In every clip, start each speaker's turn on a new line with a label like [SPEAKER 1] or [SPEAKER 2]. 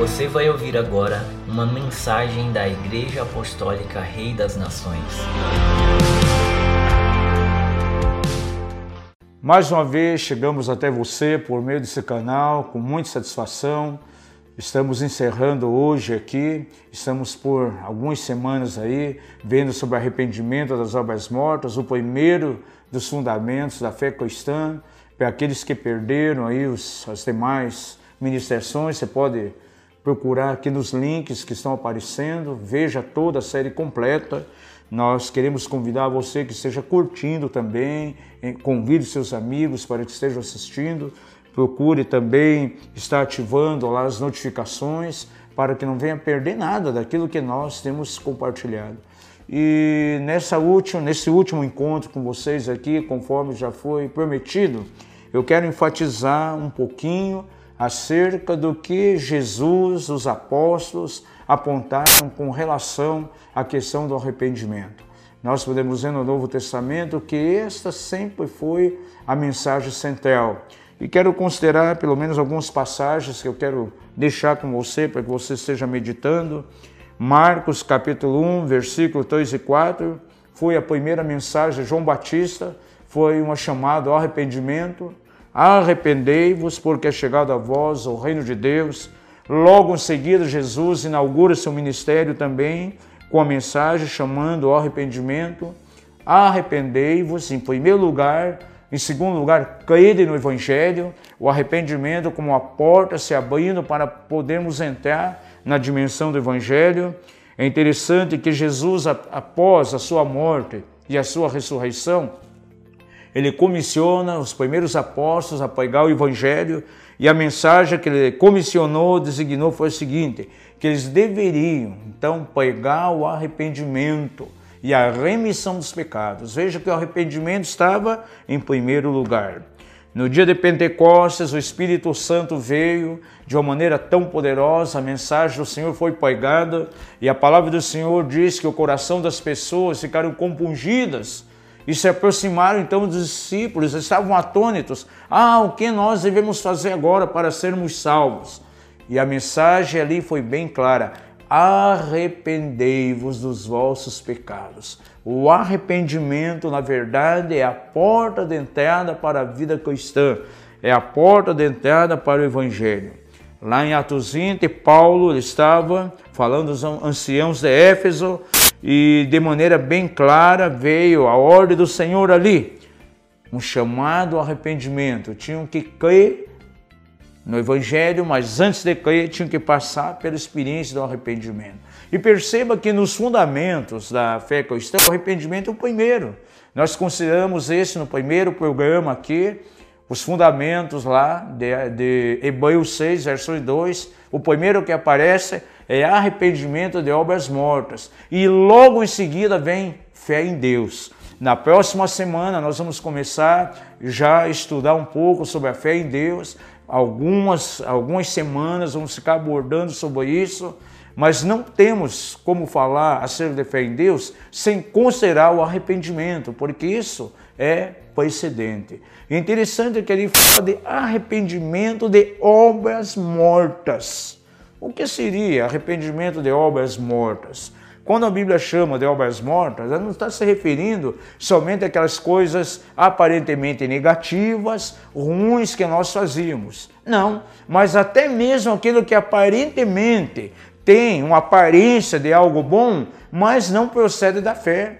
[SPEAKER 1] Você vai ouvir agora uma mensagem da Igreja Apostólica Rei das Nações.
[SPEAKER 2] Mais uma vez chegamos até você por meio desse canal com muita satisfação. Estamos encerrando hoje aqui, estamos por algumas semanas aí vendo sobre arrependimento das obras mortas, o primeiro dos fundamentos da fé cristã, para aqueles que perderam aí os, as demais ministrações, você pode procurar aqui nos links que estão aparecendo, veja toda a série completa. Nós queremos convidar você que esteja curtindo também, convide seus amigos para que estejam assistindo. Procure também estar ativando lá as notificações para que não venha perder nada daquilo que nós temos compartilhado. E nessa última, nesse último encontro com vocês aqui, conforme já foi prometido, eu quero enfatizar um pouquinho acerca do que Jesus, os apóstolos, apontaram com relação à questão do arrependimento. Nós podemos ver no Novo Testamento que esta sempre foi a mensagem central. E quero considerar pelo menos algumas passagens que eu quero deixar com você para que você esteja meditando. Marcos capítulo 1, versículo 3 e 4, foi a primeira mensagem de João Batista, foi uma chamada ao arrependimento. Arrependei-vos, porque é chegado a vós o reino de Deus. Logo em seguida, Jesus inaugura seu ministério também com a mensagem chamando ao arrependimento. Arrependei-vos, em primeiro lugar. Em segundo lugar, crede no Evangelho, o arrependimento como a porta se abrindo para podermos entrar na dimensão do Evangelho. É interessante que Jesus, após a sua morte e a sua ressurreição, ele comissiona os primeiros apóstolos a pregar o evangelho e a mensagem que ele comissionou, designou foi a seguinte: que eles deveriam então pregar o arrependimento e a remissão dos pecados. Veja que o arrependimento estava em primeiro lugar. No dia de Pentecostes, o Espírito Santo veio de uma maneira tão poderosa, a mensagem do Senhor foi pregada e a palavra do Senhor diz que o coração das pessoas ficaram compungidas e se aproximaram então dos discípulos, estavam atônitos. Ah, o que nós devemos fazer agora para sermos salvos? E a mensagem ali foi bem clara: arrependei-vos dos vossos pecados. O arrependimento, na verdade, é a porta de entrada para a vida cristã, é a porta de entrada para o Evangelho. Lá em Atos 20, Paulo estava falando aos anciãos de Éfeso e de maneira bem clara veio a ordem do Senhor ali, um chamado ao arrependimento. Tinham que crer no Evangelho, mas antes de crer tinham que passar pela experiência do arrependimento. E perceba que nos fundamentos da fé cristã, o arrependimento é o primeiro. Nós consideramos esse no primeiro programa aqui, os fundamentos lá de, de Hebreus 6, verso 2. O primeiro que aparece é arrependimento de obras mortas. E logo em seguida vem fé em Deus. Na próxima semana nós vamos começar já a estudar um pouco sobre a fé em Deus. Algumas, algumas semanas vamos ficar abordando sobre isso, mas não temos como falar acerca de fé em Deus sem considerar o arrependimento, porque isso é precedente. Interessante que ele fala de arrependimento de obras mortas. O que seria arrependimento de obras mortas? Quando a Bíblia chama de obras mortas, ela não está se referindo somente àquelas coisas aparentemente negativas, ruins que nós fazíamos. Não, mas até mesmo aquilo que aparentemente tem uma aparência de algo bom, mas não procede da fé.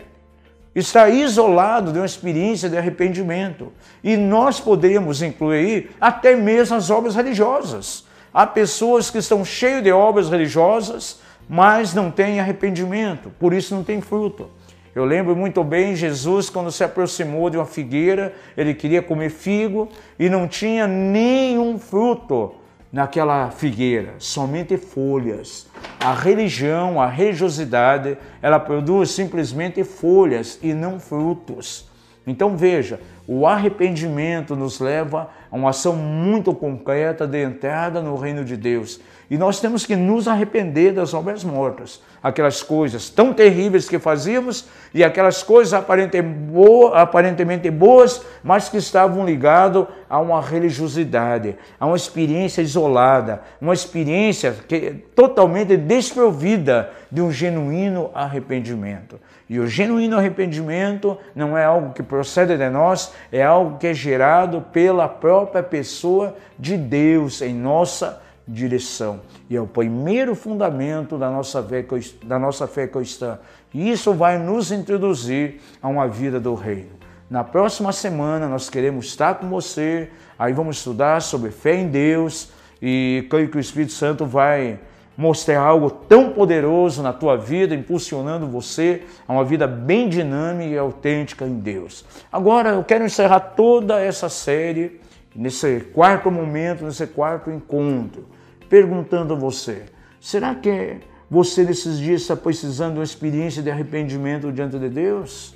[SPEAKER 2] Está isolado de uma experiência de arrependimento. E nós poderíamos incluir até mesmo as obras religiosas. Há pessoas que estão cheias de obras religiosas, mas não têm arrependimento, por isso não tem fruto. Eu lembro muito bem Jesus quando se aproximou de uma figueira, ele queria comer figo e não tinha nenhum fruto naquela figueira, somente folhas. A religião, a religiosidade, ela produz simplesmente folhas e não frutos. Então veja, o arrependimento nos leva a uma ação muito concreta de entrada no reino de Deus. E nós temos que nos arrepender das obras mortas, aquelas coisas tão terríveis que fazíamos e aquelas coisas aparentemente boas, mas que estavam ligadas a uma religiosidade, a uma experiência isolada, uma experiência que, totalmente desprovida de um genuíno arrependimento. E o genuíno arrependimento não é algo que procede de nós, é algo que é gerado pela própria pessoa de Deus em nossa vida direção. E é o primeiro fundamento da nossa fé, da nossa fé cristã. E isso vai nos introduzir a uma vida do reino. Na próxima semana nós queremos estar com você, aí vamos estudar sobre fé em Deus e creio que o Espírito Santo vai mostrar algo tão poderoso na tua vida, impulsionando você a uma vida bem dinâmica e autêntica em Deus. Agora eu quero encerrar toda essa série nesse quarto momento, nesse quarto encontro perguntando a você: será que você nesses dias está precisando de uma experiência de arrependimento diante de Deus?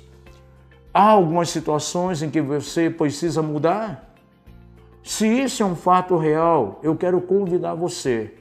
[SPEAKER 2] Há algumas situações em que você precisa mudar? Se isso é um fato real, eu quero convidar você.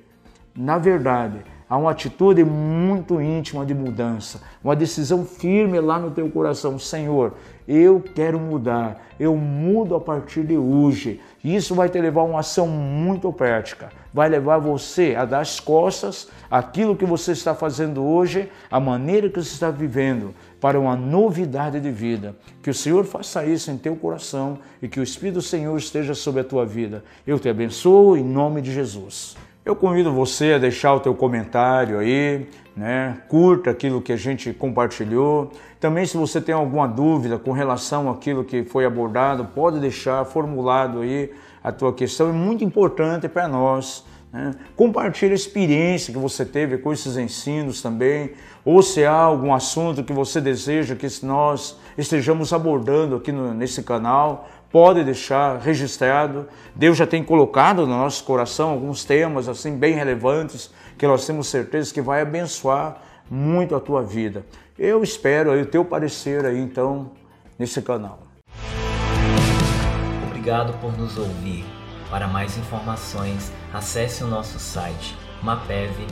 [SPEAKER 2] Na verdade, há uma atitude muito íntima de mudança, uma decisão firme lá no teu coração, Senhor, eu quero mudar, eu mudo a partir de hoje. Isso vai te levar a uma ação muito prática, vai levar você a dar as costas àquilo que você está fazendo hoje, a maneira que você está vivendo, para uma novidade de vida. Que o Senhor faça isso em teu coração e que o Espírito do Senhor esteja sobre a tua vida. Eu te abençoo em nome de Jesus. Eu convido você a deixar o teu comentário aí, né? Curta aquilo que a gente compartilhou. Também se você tem alguma dúvida com relação àquilo que foi abordado, pode deixar formulado aí a tua questão. É muito importante para nós. Né? Compartilhe a experiência que você teve com esses ensinos também, ou se há algum assunto que você deseja que nós estejamos abordando aqui no, nesse canal, pode deixar registrado. Deus já tem colocado no nosso coração alguns temas assim bem relevantes que nós temos certeza que vai abençoar muito a tua vida. Eu espero aí o teu parecer aí então nesse canal.
[SPEAKER 1] Obrigado por nos ouvir. Para mais informações, acesse o nosso site mapev.com.br.